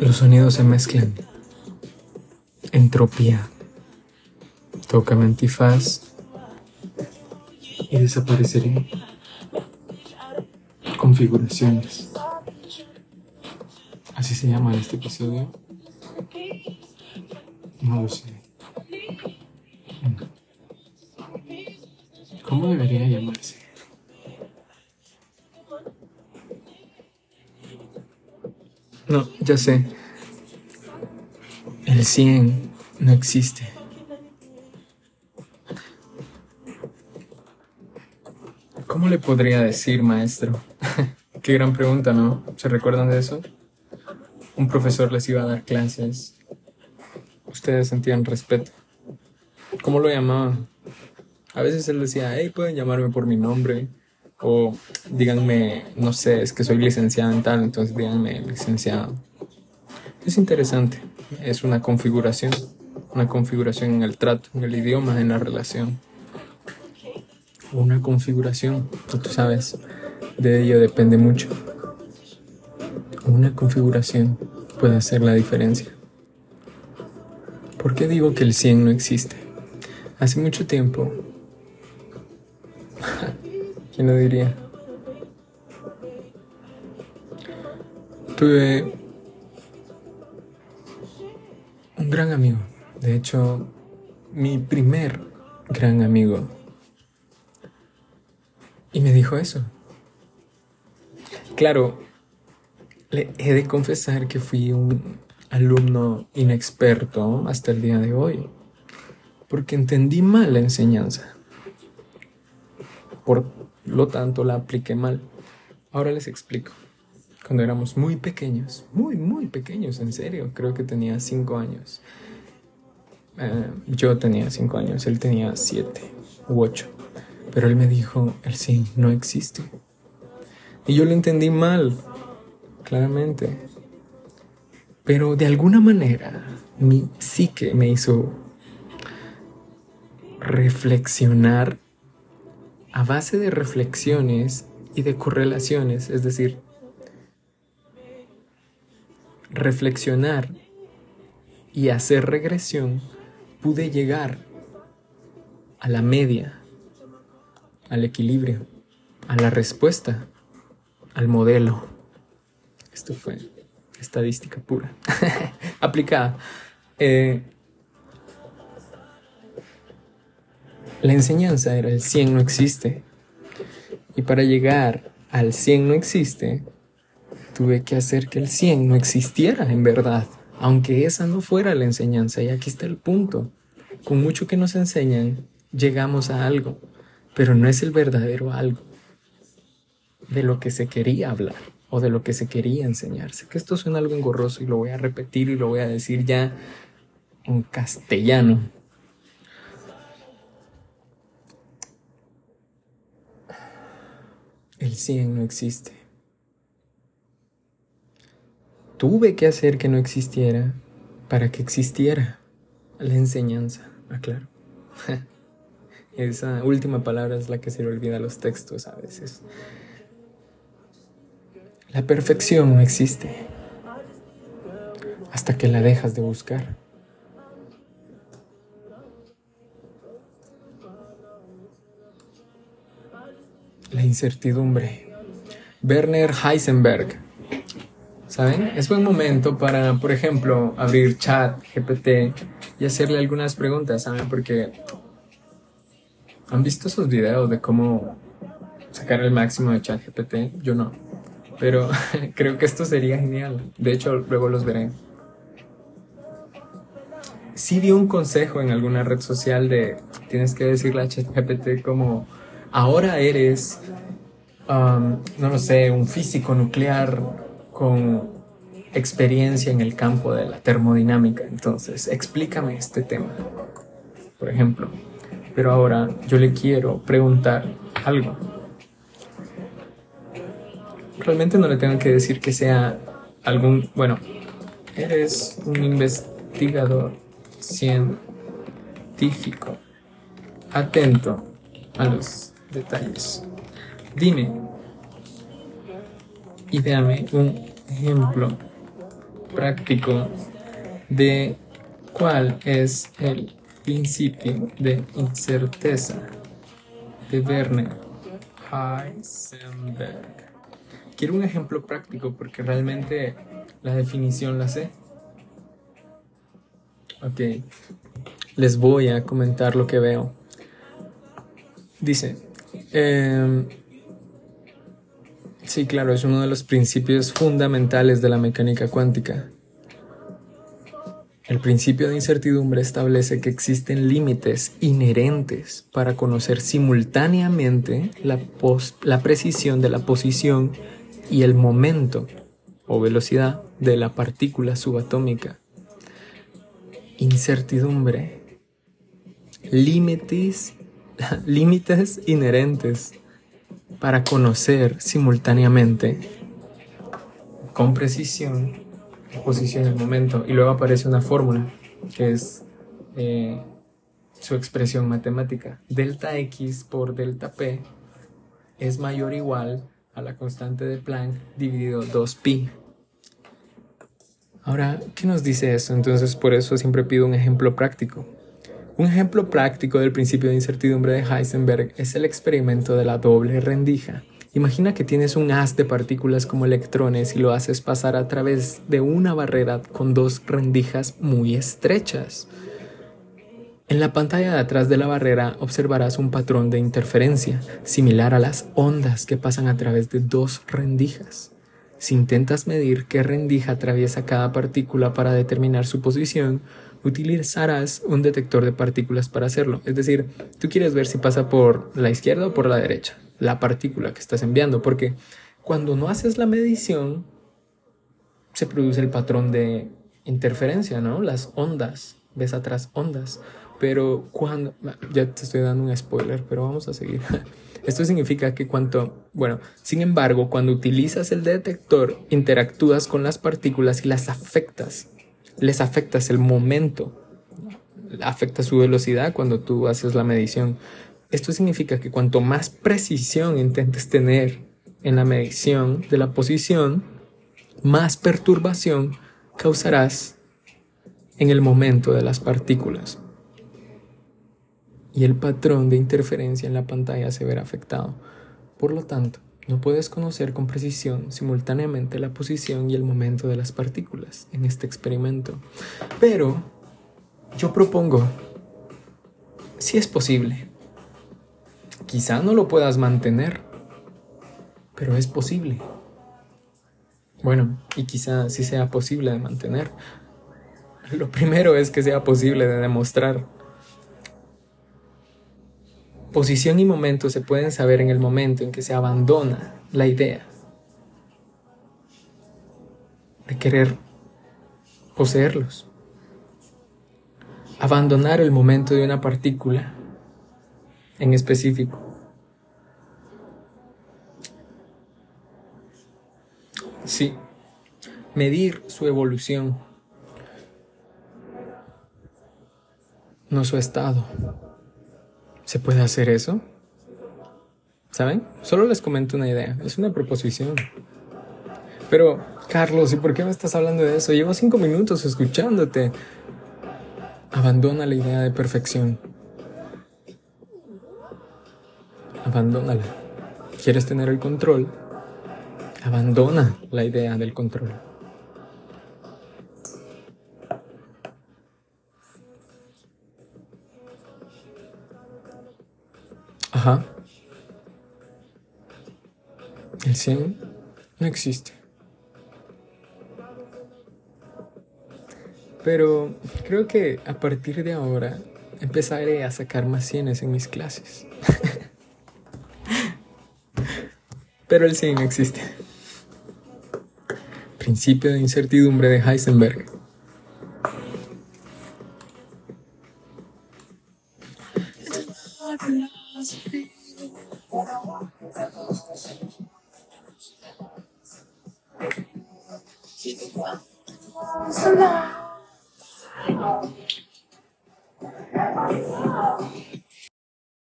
Los sonidos se mezclan. Entropía. Tócame antifaz y desapareceré. Configuraciones. Así se llama este episodio. No lo sé. ¿Cómo debería llamarse? No, ya sé. El 100 no existe. ¿Cómo le podría decir, maestro? Qué gran pregunta, ¿no? ¿Se recuerdan de eso? Un profesor les iba a dar clases. Ustedes sentían respeto. ¿Cómo lo llamaban? A veces él decía, hey, pueden llamarme por mi nombre. O díganme, no sé, es que soy licenciado en tal, entonces díganme licenciado. Es interesante, es una configuración, una configuración en el trato, en el idioma, en la relación. Una configuración, tú sabes, de ello depende mucho. Una configuración puede hacer la diferencia. ¿Por qué digo que el 100 no existe? Hace mucho tiempo ¿Quién diría? Tuve un gran amigo. De hecho, mi primer gran amigo. Y me dijo eso. Claro, le he de confesar que fui un alumno inexperto hasta el día de hoy, porque entendí mal la enseñanza. Por lo tanto la apliqué mal. Ahora les explico. Cuando éramos muy pequeños, muy, muy pequeños, en serio, creo que tenía cinco años. Eh, yo tenía cinco años, él tenía siete u ocho. Pero él me dijo, el sí no existe. Y yo lo entendí mal, claramente. Pero de alguna manera, mi psique me hizo reflexionar a base de reflexiones y de correlaciones, es decir, reflexionar y hacer regresión, pude llegar a la media, al equilibrio, a la respuesta, al modelo. Esto fue estadística pura, aplicada. Eh, La enseñanza era el 100 no existe. Y para llegar al 100 no existe, tuve que hacer que el 100 no existiera en verdad, aunque esa no fuera la enseñanza. Y aquí está el punto. Con mucho que nos enseñan, llegamos a algo, pero no es el verdadero algo de lo que se quería hablar o de lo que se quería enseñar. Sé que esto suena algo engorroso y lo voy a repetir y lo voy a decir ya en castellano El 100 no existe. Tuve que hacer que no existiera para que existiera la enseñanza, aclaro. Esa última palabra es la que se le olvida a los textos a veces. La perfección no existe hasta que la dejas de buscar. La incertidumbre. Werner Heisenberg. ¿Saben? Es buen momento para, por ejemplo, abrir chat, GPT y hacerle algunas preguntas, ¿saben? Porque ¿han visto esos videos de cómo sacar el máximo de chat GPT? Yo no. Pero creo que esto sería genial. De hecho, luego los veré. Sí di un consejo en alguna red social de tienes que decirle a ChatGPT como ahora eres, um, no lo sé, un físico nuclear con experiencia en el campo de la termodinámica. Entonces, explícame este tema, por ejemplo. Pero ahora yo le quiero preguntar algo. Realmente no le tengo que decir que sea algún, bueno, eres un investigador científico, atento a los detalles. Dime y dame un ejemplo práctico de cuál es el principio de incerteza de Werner Heisenberg. Quiero un ejemplo práctico porque realmente la definición la sé. Ok, les voy a comentar lo que veo. Dice, em, sí, claro, es uno de los principios fundamentales de la mecánica cuántica. El principio de incertidumbre establece que existen límites inherentes para conocer simultáneamente la, la, precisión de la posición y el momento o velocidad de la partícula subatómica. Incertidumbre. Límites, límites inherentes para conocer simultáneamente con precisión posición el momento y luego aparece una fórmula que es eh, su expresión matemática. Delta X por delta P es mayor o igual a la constante de Planck dividido 2pi. Ahora, ¿qué nos dice eso? Entonces, por eso siempre pido un ejemplo práctico. Un ejemplo práctico del principio de incertidumbre de Heisenberg es el experimento de la doble rendija. Imagina que tienes un haz de partículas como electrones y lo haces pasar a través de una barrera con dos rendijas muy estrechas. En la pantalla de atrás de la barrera observarás un patrón de interferencia similar a las ondas que pasan a través de dos rendijas. Si intentas medir qué rendija atraviesa cada partícula para determinar su posición, utilizarás un detector de partículas para hacerlo. Es decir, tú quieres ver si pasa por la izquierda o por la derecha la partícula que estás enviando, porque cuando no haces la medición, se produce el patrón de interferencia, ¿no? Las ondas, ves atrás ondas, pero cuando, ya te estoy dando un spoiler, pero vamos a seguir. Esto significa que cuanto, bueno, sin embargo, cuando utilizas el detector, interactúas con las partículas y las afectas, les afectas el momento, afecta su velocidad cuando tú haces la medición. Esto significa que cuanto más precisión intentes tener en la medición de la posición, más perturbación causarás en el momento de las partículas. Y el patrón de interferencia en la pantalla se verá afectado. Por lo tanto, no puedes conocer con precisión simultáneamente la posición y el momento de las partículas en este experimento. Pero yo propongo, si es posible, Quizá no lo puedas mantener, pero es posible. Bueno, y quizá sí sea posible de mantener. Lo primero es que sea posible de demostrar. Posición y momento se pueden saber en el momento en que se abandona la idea de querer poseerlos. Abandonar el momento de una partícula en específico. Sí, medir su evolución, no su estado. ¿Se puede hacer eso? ¿Saben? Solo les comento una idea, es una proposición. Pero, Carlos, ¿y por qué me estás hablando de eso? Llevo cinco minutos escuchándote. Abandona la idea de perfección. abandónala. ¿Quieres tener el control? Abandona la idea del control. Ajá. El 100 no existe. Pero creo que a partir de ahora empezaré a sacar más cienes en mis clases. pero el sí no existe. Principio de incertidumbre de Heisenberg. does it feel when I walk